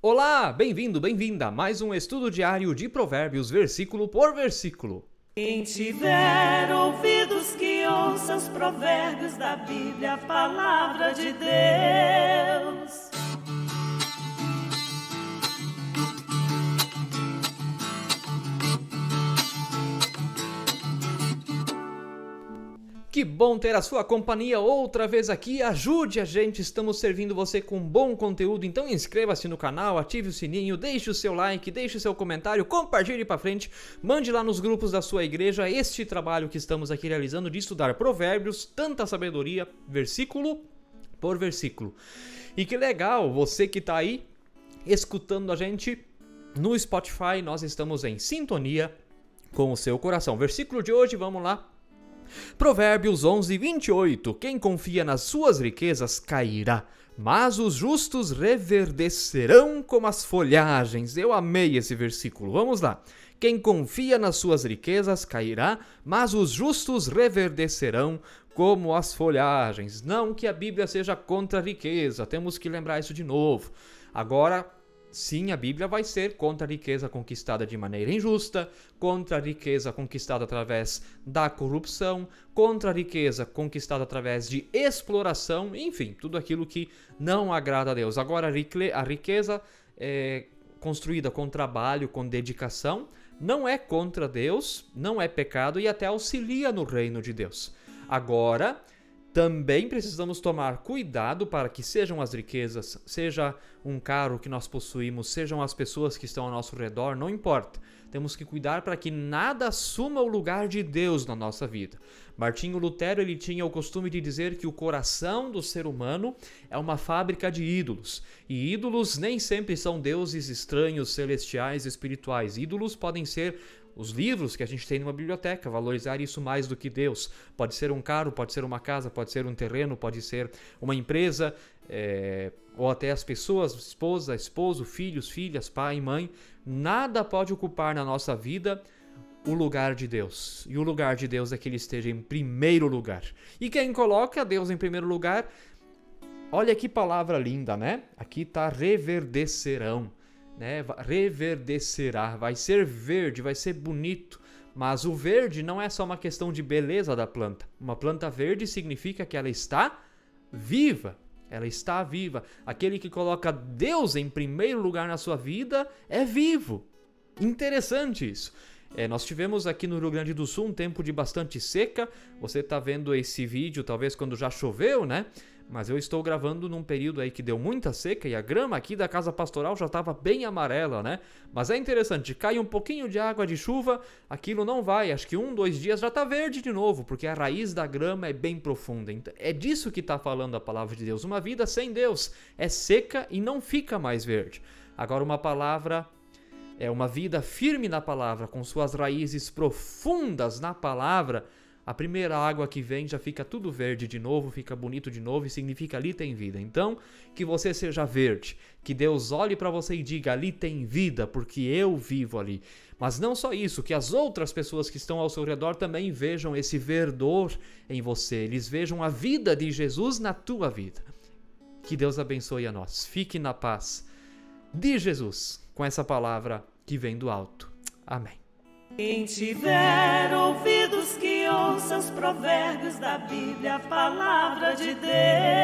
Olá, bem-vindo, bem-vinda a mais um estudo diário de Provérbios, versículo por versículo. Quem tiver ouvidos que ouça os provérbios da Bíblia, a palavra de Deus. Que bom ter a sua companhia outra vez aqui. Ajude a gente, estamos servindo você com bom conteúdo. Então inscreva-se no canal, ative o sininho, deixe o seu like, deixe o seu comentário, compartilhe para frente, mande lá nos grupos da sua igreja este trabalho que estamos aqui realizando de estudar provérbios, tanta sabedoria, versículo por versículo. E que legal, você que está aí escutando a gente no Spotify, nós estamos em sintonia com o seu coração. Versículo de hoje, vamos lá. Provérbios 11, 28. Quem confia nas suas riquezas cairá, mas os justos reverdecerão como as folhagens. Eu amei esse versículo. Vamos lá. Quem confia nas suas riquezas cairá, mas os justos reverdecerão como as folhagens. Não que a Bíblia seja contra a riqueza, temos que lembrar isso de novo. Agora, Sim, a Bíblia vai ser contra a riqueza conquistada de maneira injusta, contra a riqueza conquistada através da corrupção, contra a riqueza conquistada através de exploração, enfim, tudo aquilo que não agrada a Deus. Agora, a riqueza é construída com trabalho, com dedicação, não é contra Deus, não é pecado e até auxilia no reino de Deus. Agora, também precisamos tomar cuidado para que sejam as riquezas, seja um carro que nós possuímos, sejam as pessoas que estão ao nosso redor, não importa. Temos que cuidar para que nada assuma o lugar de Deus na nossa vida. Martinho Lutero ele tinha o costume de dizer que o coração do ser humano é uma fábrica de ídolos. E ídolos nem sempre são deuses estranhos, celestiais, espirituais. Ídolos podem ser os livros que a gente tem numa biblioteca, valorizar isso mais do que Deus. Pode ser um carro, pode ser uma casa, pode ser um terreno, pode ser uma empresa, é, ou até as pessoas, esposa, esposo, filhos, filhas, pai, mãe. Nada pode ocupar na nossa vida o lugar de Deus. E o lugar de Deus é que ele esteja em primeiro lugar. E quem coloca Deus em primeiro lugar, olha que palavra linda, né? Aqui está reverdecerão né, reverdecerá, vai ser verde, vai ser bonito. Mas o verde não é só uma questão de beleza da planta. Uma planta verde significa que ela está viva. Ela está viva. Aquele que coloca Deus em primeiro lugar na sua vida é vivo. Interessante isso. É, nós tivemos aqui no Rio Grande do Sul um tempo de bastante seca. Você está vendo esse vídeo, talvez quando já choveu, né? Mas eu estou gravando num período aí que deu muita seca e a grama aqui da casa pastoral já estava bem amarela, né? Mas é interessante, cai um pouquinho de água de chuva, aquilo não vai, acho que um, dois dias já está verde de novo, porque a raiz da grama é bem profunda. Então, é disso que está falando a palavra de Deus. Uma vida sem Deus é seca e não fica mais verde. Agora, uma palavra é uma vida firme na palavra, com suas raízes profundas na palavra a primeira água que vem já fica tudo verde de novo, fica bonito de novo e significa ali tem vida. Então, que você seja verde, que Deus olhe para você e diga ali tem vida, porque eu vivo ali. Mas não só isso, que as outras pessoas que estão ao seu redor também vejam esse verdor em você, eles vejam a vida de Jesus na tua vida. Que Deus abençoe a nós. Fique na paz de Jesus com essa palavra que vem do alto. Amém. Quem tiver ouvidos que ouça os provérbios da Bíblia, a palavra de Deus.